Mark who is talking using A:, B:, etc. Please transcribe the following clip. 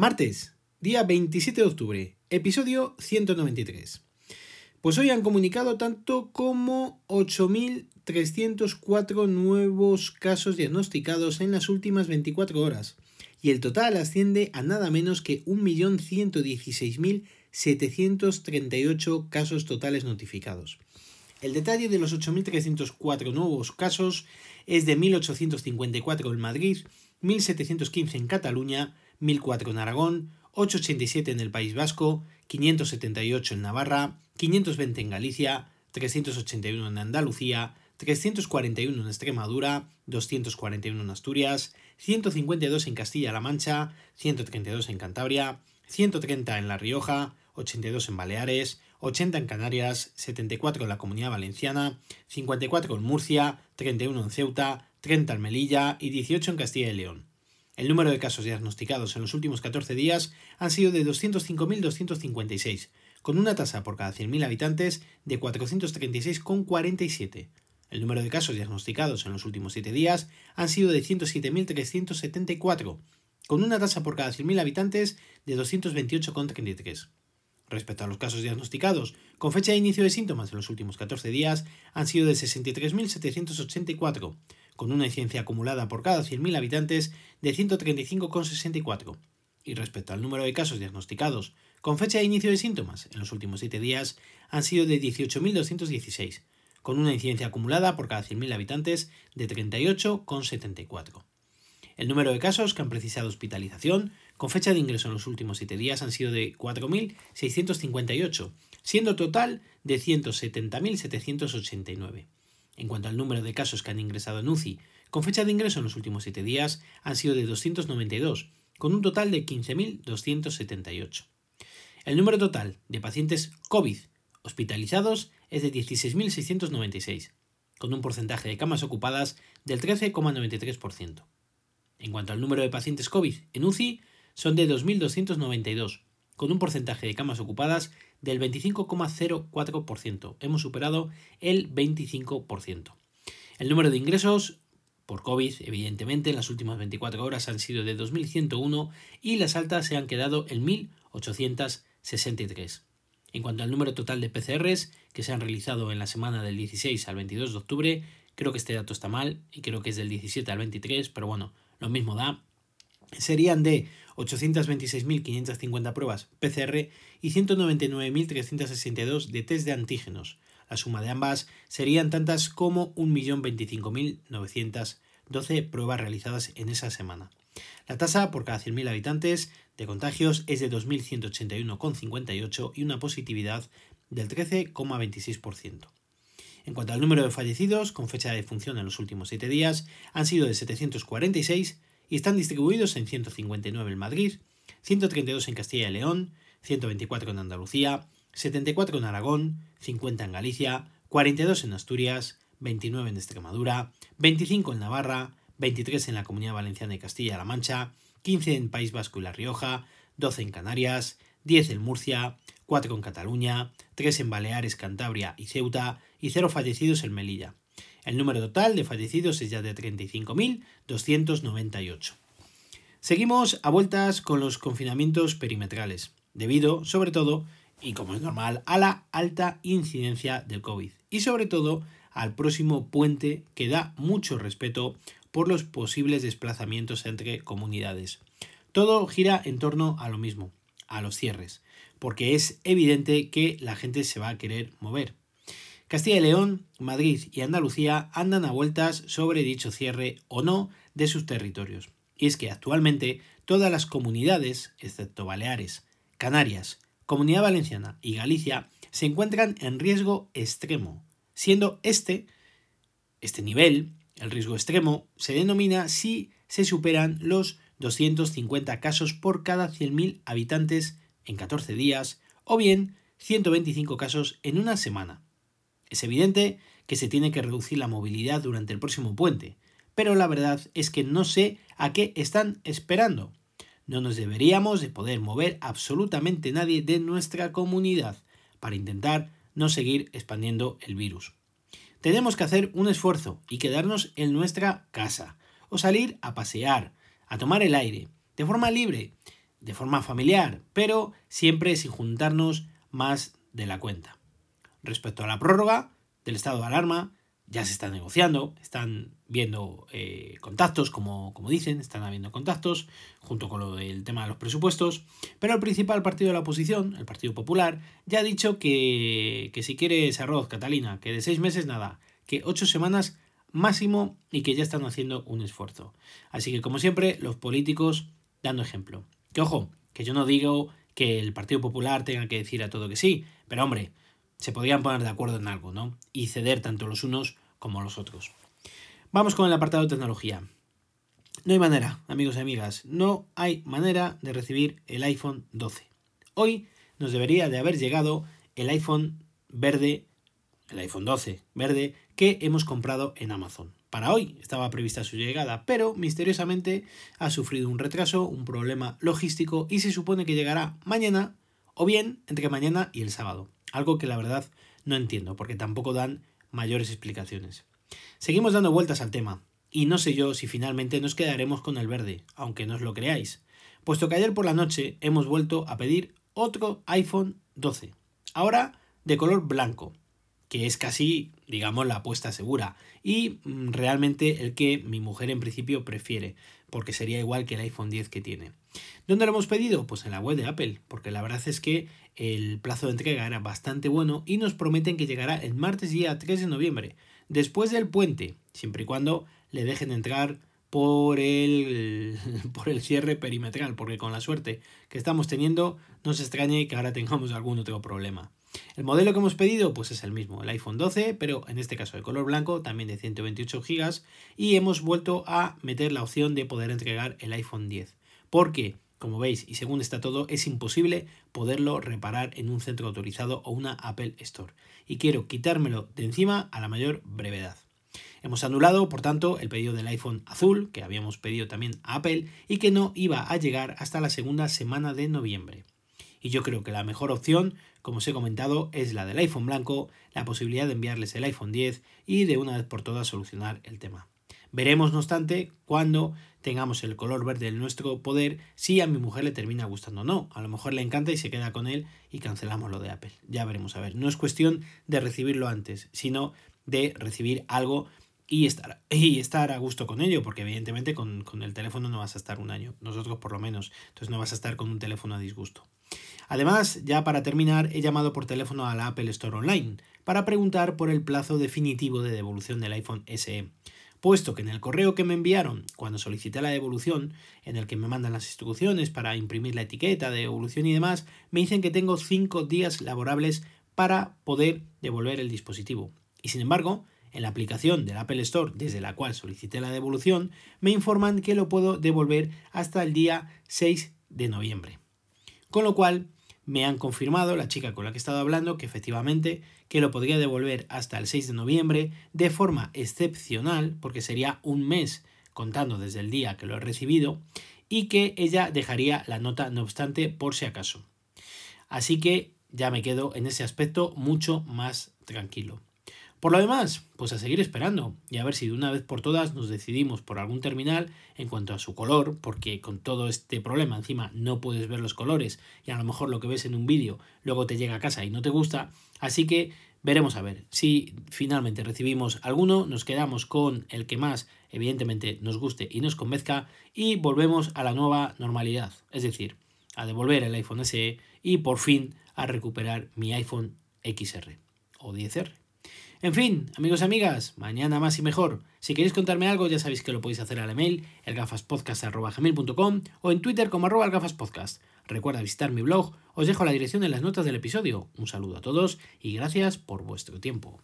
A: Martes, día 27 de octubre, episodio 193. Pues hoy han comunicado tanto como 8.304 nuevos casos diagnosticados en las últimas 24 horas y el total asciende a nada menos que 1.116.738 casos totales notificados. El detalle de los 8.304 nuevos casos es de 1.854 en Madrid, 1.715 en Cataluña, 1004 en Aragón, 887 en el País Vasco, 578 en Navarra, 520 en Galicia, 381 en Andalucía, 341 en Extremadura, 241 en Asturias, 152 en Castilla-La Mancha, 132 en Cantabria, 130 en La Rioja, 82 en Baleares, 80 en Canarias, 74 en la Comunidad Valenciana, 54 en Murcia, 31 en Ceuta, 30 en Melilla y 18 en Castilla y León. El número de casos diagnosticados en los últimos 14 días han sido de 205.256, con una tasa por cada 100.000 habitantes de 436,47. El número de casos diagnosticados en los últimos 7 días han sido de 107.374, con una tasa por cada 100.000 habitantes de 228,33. Respecto a los casos diagnosticados con fecha de inicio de síntomas en los últimos 14 días, han sido de 63.784, con una incidencia acumulada por cada 100.000 habitantes de 135,64. Y respecto al número de casos diagnosticados con fecha de inicio de síntomas en los últimos 7 días, han sido de 18.216, con una incidencia acumulada por cada 100.000 habitantes de 38,74. El número de casos que han precisado hospitalización con fecha de ingreso en los últimos 7 días han sido de 4.658, siendo total de 170.789. En cuanto al número de casos que han ingresado en UCI, con fecha de ingreso en los últimos 7 días han sido de 292, con un total de 15.278. El número total de pacientes COVID hospitalizados es de 16.696, con un porcentaje de camas ocupadas del 13,93%. En cuanto al número de pacientes COVID en UCI, son de 2.292, con un porcentaje de camas ocupadas del 25,04%. Hemos superado el 25%. El número de ingresos por COVID, evidentemente, en las últimas 24 horas han sido de 2.101 y las altas se han quedado en 1.863. En cuanto al número total de PCRs que se han realizado en la semana del 16 al 22 de octubre, creo que este dato está mal y creo que es del 17 al 23, pero bueno, lo mismo da. Serían de 826.550 pruebas PCR y 199.362 de test de antígenos. La suma de ambas serían tantas como 1.025.912 pruebas realizadas en esa semana. La tasa por cada 100.000 habitantes de contagios es de 2.181,58 y una positividad del 13,26%. En cuanto al número de fallecidos, con fecha de función en los últimos 7 días, han sido de 746 y están distribuidos en 159 en Madrid, 132 en Castilla y León, 124 en Andalucía, 74 en Aragón, 50 en Galicia, 42 en Asturias, 29 en Extremadura, 25 en Navarra, 23 en la Comunidad Valenciana y Castilla-La Mancha, 15 en País Vasco y La Rioja, 12 en Canarias, 10 en Murcia, 4 en Cataluña, 3 en Baleares, Cantabria y Ceuta y 0 fallecidos en Melilla. El número total de fallecidos es ya de 35.298. Seguimos a vueltas con los confinamientos perimetrales, debido, sobre todo, y como es normal, a la alta incidencia del COVID y sobre todo al próximo puente que da mucho respeto por los posibles desplazamientos entre comunidades. Todo gira en torno a lo mismo, a los cierres, porque es evidente que la gente se va a querer mover. Castilla y León, Madrid y Andalucía andan a vueltas sobre dicho cierre o no de sus territorios. Y es que actualmente todas las comunidades, excepto Baleares, Canarias, Comunidad Valenciana y Galicia, se encuentran en riesgo extremo, siendo este, este nivel, el riesgo extremo, se denomina si se superan los 250 casos por cada 100.000 habitantes en 14 días o bien 125 casos en una semana. Es evidente que se tiene que reducir la movilidad durante el próximo puente, pero la verdad es que no sé a qué están esperando. No nos deberíamos de poder mover absolutamente nadie de nuestra comunidad para intentar no seguir expandiendo el virus. Tenemos que hacer un esfuerzo y quedarnos en nuestra casa, o salir a pasear, a tomar el aire, de forma libre, de forma familiar, pero siempre sin juntarnos más de la cuenta. Respecto a la prórroga del estado de alarma, ya se está negociando, están viendo eh, contactos, como, como, dicen, están habiendo contactos, junto con lo del tema de los presupuestos, pero el principal partido de la oposición, el Partido Popular, ya ha dicho que, que si quieres arroz, Catalina, que de seis meses nada, que ocho semanas máximo y que ya están haciendo un esfuerzo. Así que, como siempre, los políticos dando ejemplo. Que ojo, que yo no digo que el Partido Popular tenga que decir a todo que sí, pero hombre, se podrían poner de acuerdo en algo, ¿no? Y ceder tanto los unos como los otros. Vamos con el apartado de tecnología. No hay manera, amigos y amigas, no hay manera de recibir el iPhone 12. Hoy nos debería de haber llegado el iPhone verde, el iPhone 12 verde, que hemos comprado en Amazon. Para hoy estaba prevista su llegada, pero misteriosamente ha sufrido un retraso, un problema logístico y se supone que llegará mañana o bien entre mañana y el sábado. Algo que la verdad no entiendo, porque tampoco dan mayores explicaciones. Seguimos dando vueltas al tema, y no sé yo si finalmente nos quedaremos con el verde, aunque no os lo creáis, puesto que ayer por la noche hemos vuelto a pedir otro iPhone 12, ahora de color blanco, que es casi, digamos, la apuesta segura, y mm, realmente el que mi mujer en principio prefiere, porque sería igual que el iPhone 10 que tiene. ¿Dónde lo hemos pedido? Pues en la web de Apple, porque la verdad es que el plazo de entrega era bastante bueno y nos prometen que llegará el martes día 3 de noviembre, después del puente, siempre y cuando le dejen entrar por el, por el cierre perimetral, porque con la suerte que estamos teniendo, no se extrañe que ahora tengamos algún otro problema. El modelo que hemos pedido pues es el mismo, el iPhone 12, pero en este caso de color blanco, también de 128 GB, y hemos vuelto a meter la opción de poder entregar el iPhone 10. Porque, como veis, y según está todo, es imposible poderlo reparar en un centro autorizado o una Apple Store. Y quiero quitármelo de encima a la mayor brevedad. Hemos anulado, por tanto, el pedido del iPhone azul, que habíamos pedido también a Apple, y que no iba a llegar hasta la segunda semana de noviembre. Y yo creo que la mejor opción, como os he comentado, es la del iPhone blanco, la posibilidad de enviarles el iPhone 10 y de una vez por todas solucionar el tema. Veremos, no obstante, cuando tengamos el color verde en nuestro poder, si a mi mujer le termina gustando o no. A lo mejor le encanta y se queda con él y cancelamos lo de Apple. Ya veremos a ver. No es cuestión de recibirlo antes, sino de recibir algo y estar, y estar a gusto con ello, porque evidentemente con, con, el teléfono no vas a estar un año, nosotros por lo menos, entonces no vas a estar con un teléfono a disgusto. Además, ya para terminar, he llamado por teléfono a la Apple Store Online para preguntar por el plazo definitivo de devolución del iPhone SE, puesto que en el correo que me enviaron cuando solicité la devolución, en el que me mandan las instrucciones para imprimir la etiqueta de devolución y demás, me dicen que tengo 5 días laborables para poder devolver el dispositivo. Y sin embargo, en la aplicación del Apple Store desde la cual solicité la devolución, me informan que lo puedo devolver hasta el día 6 de noviembre. Con lo cual, me han confirmado, la chica con la que he estado hablando, que efectivamente que lo podría devolver hasta el 6 de noviembre de forma excepcional, porque sería un mes contando desde el día que lo he recibido, y que ella dejaría la nota no obstante por si acaso. Así que ya me quedo en ese aspecto mucho más tranquilo. Por lo demás, pues a seguir esperando y a ver si de una vez por todas nos decidimos por algún terminal en cuanto a su color, porque con todo este problema encima no puedes ver los colores y a lo mejor lo que ves en un vídeo luego te llega a casa y no te gusta, así que veremos a ver. Si finalmente recibimos alguno, nos quedamos con el que más evidentemente nos guste y nos convenzca y volvemos a la nueva normalidad, es decir, a devolver el iPhone SE y por fin a recuperar mi iPhone XR o 10R. En fin, amigos y amigas, mañana más y mejor. Si queréis contarme algo, ya sabéis que lo podéis hacer al email, elgafaspodcast.com o en Twitter como arroba elgafaspodcast. Recuerda visitar mi blog, os dejo la dirección en las notas del episodio. Un saludo a todos y gracias por vuestro tiempo.